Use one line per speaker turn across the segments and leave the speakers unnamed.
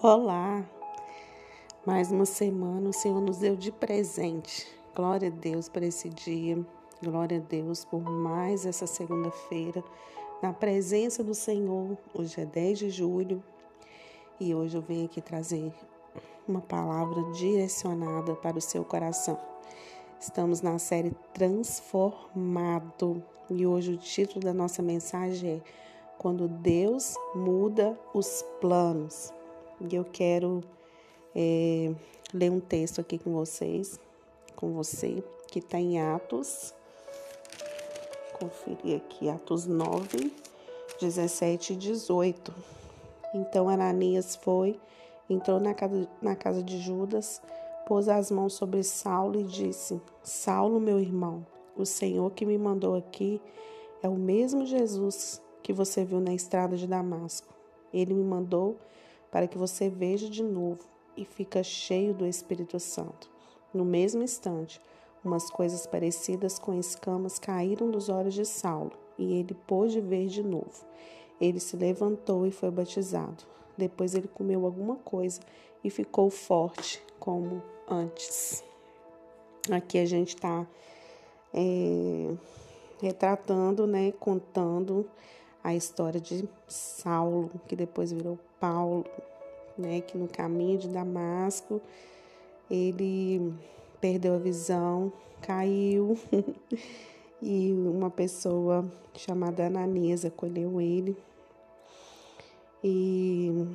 Olá! Mais uma semana o Senhor nos deu de presente. Glória a Deus por esse dia. Glória a Deus por mais essa segunda-feira. Na presença do Senhor. Hoje é 10 de julho e hoje eu venho aqui trazer uma palavra direcionada para o seu coração. Estamos na série Transformado e hoje o título da nossa mensagem é Quando Deus muda os planos. E eu quero é, ler um texto aqui com vocês, com você, que está em Atos. Conferir aqui, Atos 9, 17 e 18. Então Ananias foi, entrou na casa, na casa de Judas, pôs as mãos sobre Saulo e disse: Saulo, meu irmão, o Senhor que me mandou aqui é o mesmo Jesus que você viu na estrada de Damasco. Ele me mandou para que você veja de novo e fica cheio do Espírito Santo. No mesmo instante, umas coisas parecidas com escamas caíram dos olhos de Saulo, e ele pôde ver de novo. Ele se levantou e foi batizado. Depois ele comeu alguma coisa e ficou forte como antes. Aqui a gente está é, retratando, né, contando a história de Saulo, que depois virou Paulo, né, que no caminho de Damasco ele perdeu a visão, caiu e uma pessoa chamada Ananias acolheu ele. E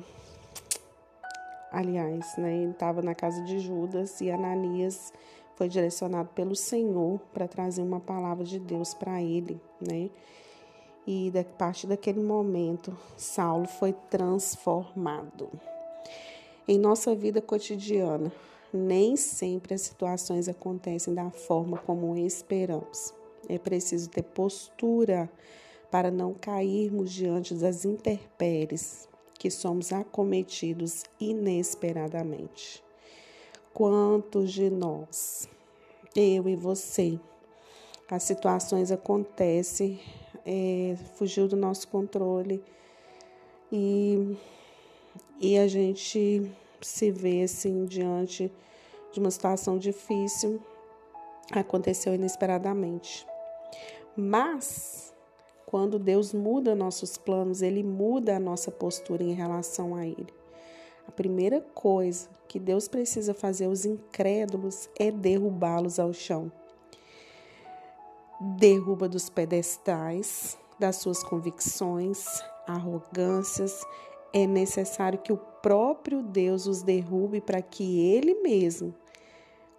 aliás, né, ele estava na casa de Judas e Ananias foi direcionado pelo Senhor para trazer uma palavra de Deus para ele, né? E da parte daquele momento, Saulo foi transformado. Em nossa vida cotidiana, nem sempre as situações acontecem da forma como esperamos. É preciso ter postura para não cairmos diante das intempéries que somos acometidos inesperadamente. Quantos de nós, eu e você, as situações acontecem é, fugiu do nosso controle e, e a gente se vê assim diante de uma situação difícil, aconteceu inesperadamente. Mas quando Deus muda nossos planos, Ele muda a nossa postura em relação a Ele. A primeira coisa que Deus precisa fazer aos incrédulos é derrubá-los ao chão derruba dos pedestais das suas convicções, arrogâncias. É necessário que o próprio Deus os derrube para que ele mesmo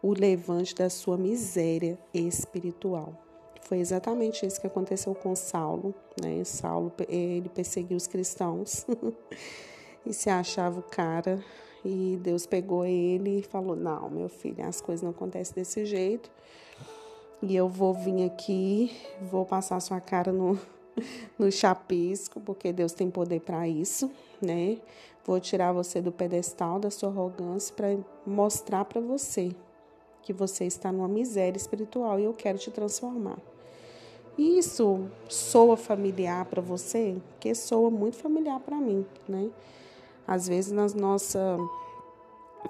o levante da sua miséria espiritual. Foi exatamente isso que aconteceu com Saulo, né? Saulo ele perseguiu os cristãos e se achava o cara e Deus pegou ele e falou: "Não, meu filho, as coisas não acontecem desse jeito. E eu vou vir aqui, vou passar sua cara no, no chapisco, porque Deus tem poder para isso, né? Vou tirar você do pedestal da sua arrogância para mostrar para você que você está numa miséria espiritual e eu quero te transformar. Isso soa familiar para você? Que soa muito familiar para mim, né? Às vezes, na nossa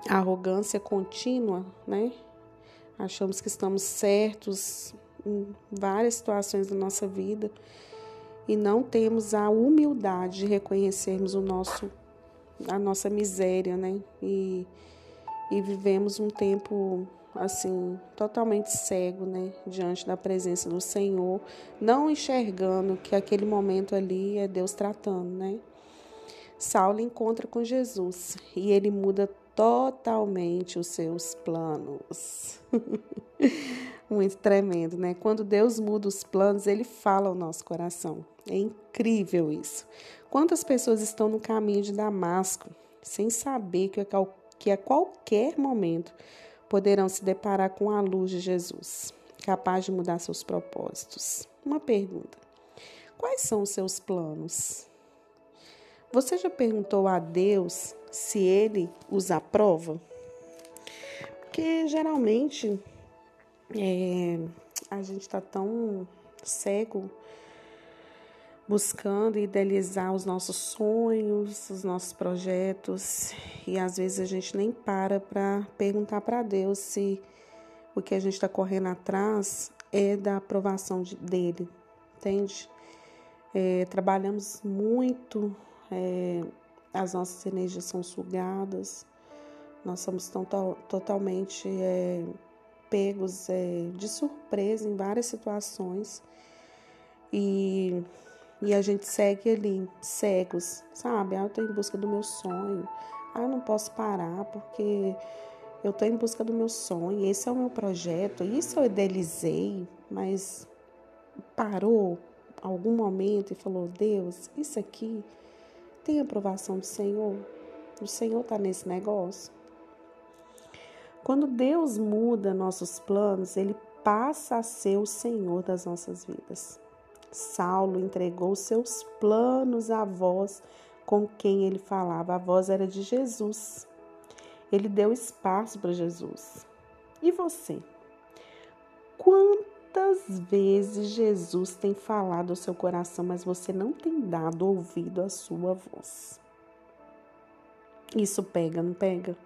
arrogância contínua, né? Achamos que estamos certos em várias situações da nossa vida e não temos a humildade de reconhecermos o nosso a nossa miséria, né? E, e vivemos um tempo assim totalmente cego, né, diante da presença do Senhor, não enxergando que aquele momento ali é Deus tratando, né? Saulo encontra com Jesus e ele muda totalmente os seus planos. Muito tremendo, né? Quando Deus muda os planos, ele fala ao nosso coração. É incrível isso. Quantas pessoas estão no caminho de Damasco sem saber que, que a qualquer momento poderão se deparar com a luz de Jesus, capaz de mudar seus propósitos? Uma pergunta: quais são os seus planos? Você já perguntou a Deus se ele os aprova? Porque geralmente é, a gente está tão cego buscando idealizar os nossos sonhos, os nossos projetos, e às vezes a gente nem para para perguntar para Deus se o que a gente está correndo atrás é da aprovação de, dele, entende? É, trabalhamos muito, é, as nossas energias são sugadas, nós somos tão, totalmente é, pegos é, de surpresa em várias situações. E, e a gente segue ali, cegos, sabe? Ah, eu estou em busca do meu sonho, ah, eu não posso parar porque eu estou em busca do meu sonho, esse é o meu projeto, isso eu idealizei, mas parou algum momento e falou: Deus, isso aqui tem aprovação do Senhor? O Senhor está nesse negócio? Quando Deus muda nossos planos, ele passa a ser o Senhor das nossas vidas. Saulo entregou seus planos à voz com quem ele falava. A voz era de Jesus. Ele deu espaço para Jesus. E você? Quantas vezes Jesus tem falado ao seu coração, mas você não tem dado ouvido à sua voz? Isso pega, não pega?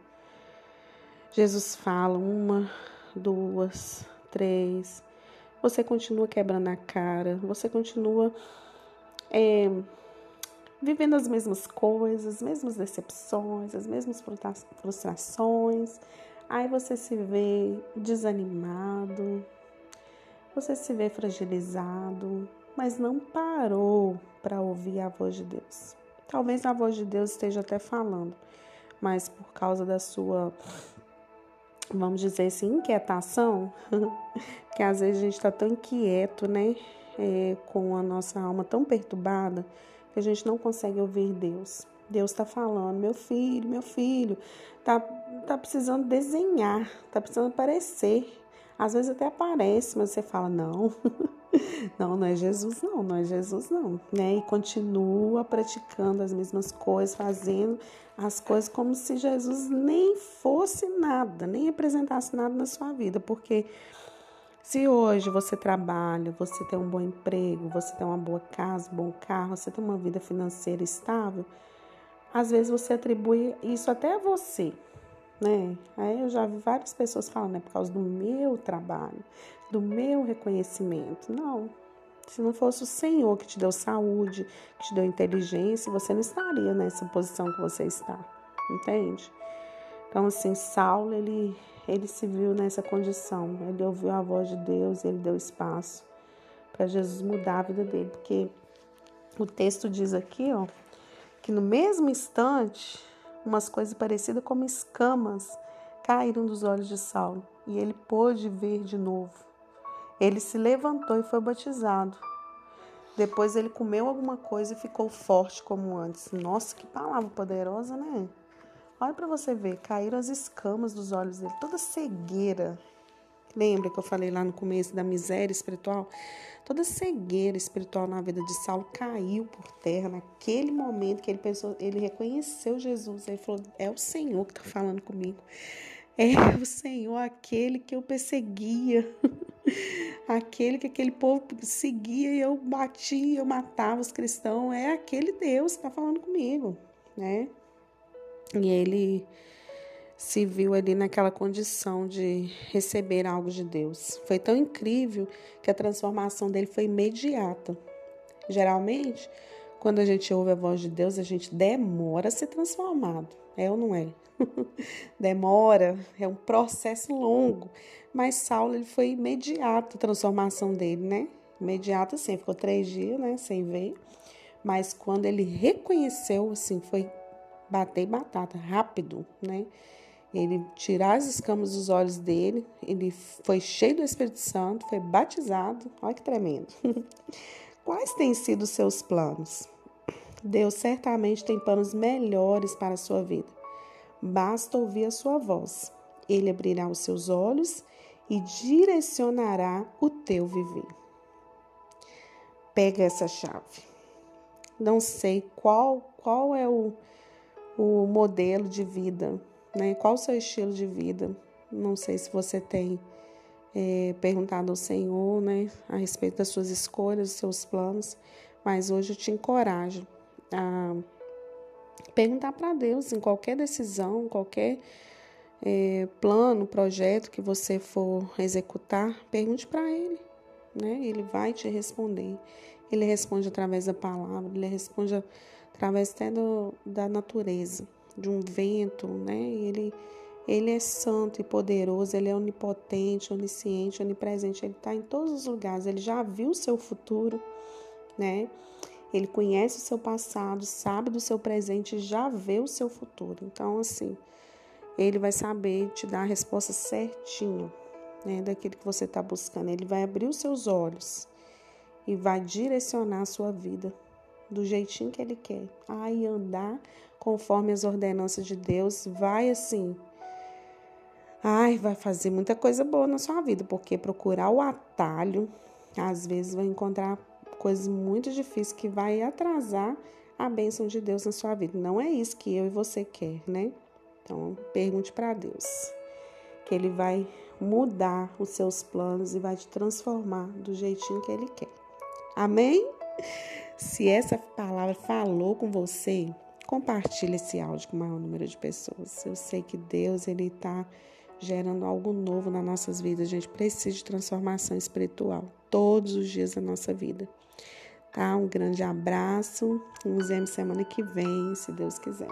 Jesus fala uma, duas, três. Você continua quebrando a cara, você continua é, vivendo as mesmas coisas, as mesmas decepções, as mesmas frustrações. Aí você se vê desanimado, você se vê fragilizado, mas não parou para ouvir a voz de Deus. Talvez a voz de Deus esteja até falando, mas por causa da sua, vamos dizer assim, inquietação, que às vezes a gente está tão inquieto, né? É, com a nossa alma tão perturbada que a gente não consegue ouvir Deus. Deus está falando, meu filho, meu filho, tá, tá precisando desenhar, tá precisando aparecer. Às vezes até aparece, mas você fala, não, não, não é Jesus, não, não é Jesus, não, né? E continua praticando as mesmas coisas, fazendo as coisas como se Jesus nem fosse nada, nem representasse nada na sua vida, porque se hoje você trabalha, você tem um bom emprego, você tem uma boa casa, um bom carro, você tem uma vida financeira estável, às vezes você atribui isso até a você, né? Aí eu já vi várias pessoas falando, é por causa do meu trabalho, do meu reconhecimento. Não. Se não fosse o Senhor que te deu saúde, que te deu inteligência, você não estaria nessa posição que você está. Entende? Então, assim, Saulo, ele ele se viu nessa condição. Ele ouviu a voz de Deus, ele deu espaço para Jesus mudar a vida dele, porque o texto diz aqui, ó, que no mesmo instante, umas coisas parecidas como escamas caíram dos olhos de Saulo e ele pôde ver de novo. Ele se levantou e foi batizado. Depois ele comeu alguma coisa e ficou forte como antes. Nossa, que palavra poderosa, né? Olha para você ver, caíram as escamas dos olhos dele, toda cegueira. Lembra que eu falei lá no começo da miséria espiritual? Toda cegueira espiritual na vida de Saulo caiu por terra naquele momento que ele pensou, ele reconheceu Jesus. Ele falou: É o Senhor que está falando comigo. É o Senhor, aquele que eu perseguia, aquele que aquele povo seguia e eu batia, eu matava os cristãos. É aquele Deus que está falando comigo, né? E ele se viu ali naquela condição de receber algo de Deus. Foi tão incrível que a transformação dele foi imediata. Geralmente, quando a gente ouve a voz de Deus, a gente demora a ser transformado. É ou não é? demora, é um processo longo. Mas Saulo ele foi imediato a transformação dele, né? Imediato, assim, ficou três dias, né, sem ver. Mas quando ele reconheceu, assim, foi bater batata, rápido, né? Ele tirar as escamas dos olhos dele, ele foi cheio do Espírito Santo, foi batizado. Olha que tremendo. Quais têm sido os seus planos? Deus certamente tem planos melhores para a sua vida. Basta ouvir a sua voz. Ele abrirá os seus olhos e direcionará o teu viver. Pega essa chave. Não sei qual qual é o o modelo de vida, né? Qual o seu estilo de vida? Não sei se você tem é, perguntado ao Senhor, né, a respeito das suas escolhas, dos seus planos, Mas hoje eu te encorajo a perguntar para Deus em qualquer decisão, qualquer é, plano, projeto que você for executar, pergunte para Ele, né? Ele vai te responder. Ele responde através da palavra, ele responde através até do, da natureza, de um vento, né? Ele, ele é santo e poderoso, ele é onipotente, onisciente, onipresente, ele está em todos os lugares, ele já viu o seu futuro, né? Ele conhece o seu passado, sabe do seu presente e já vê o seu futuro. Então, assim, ele vai saber te dar a resposta certinha né, daquilo que você está buscando. Ele vai abrir os seus olhos e vai direcionar a sua vida do jeitinho que ele quer. Aí andar conforme as ordenanças de Deus vai assim. Ai, vai fazer muita coisa boa na sua vida, porque procurar o atalho, às vezes vai encontrar coisas muito difíceis que vai atrasar a bênção de Deus na sua vida. Não é isso que eu e você quer, né? Então, pergunte para Deus, que ele vai mudar os seus planos e vai te transformar do jeitinho que ele quer. Amém? Se essa palavra falou com você, compartilhe esse áudio com o maior número de pessoas. Eu sei que Deus ele está gerando algo novo nas nossas vidas. A gente precisa de transformação espiritual todos os dias da nossa vida. Tá? Um grande abraço. Nos vemos semana que vem, se Deus quiser.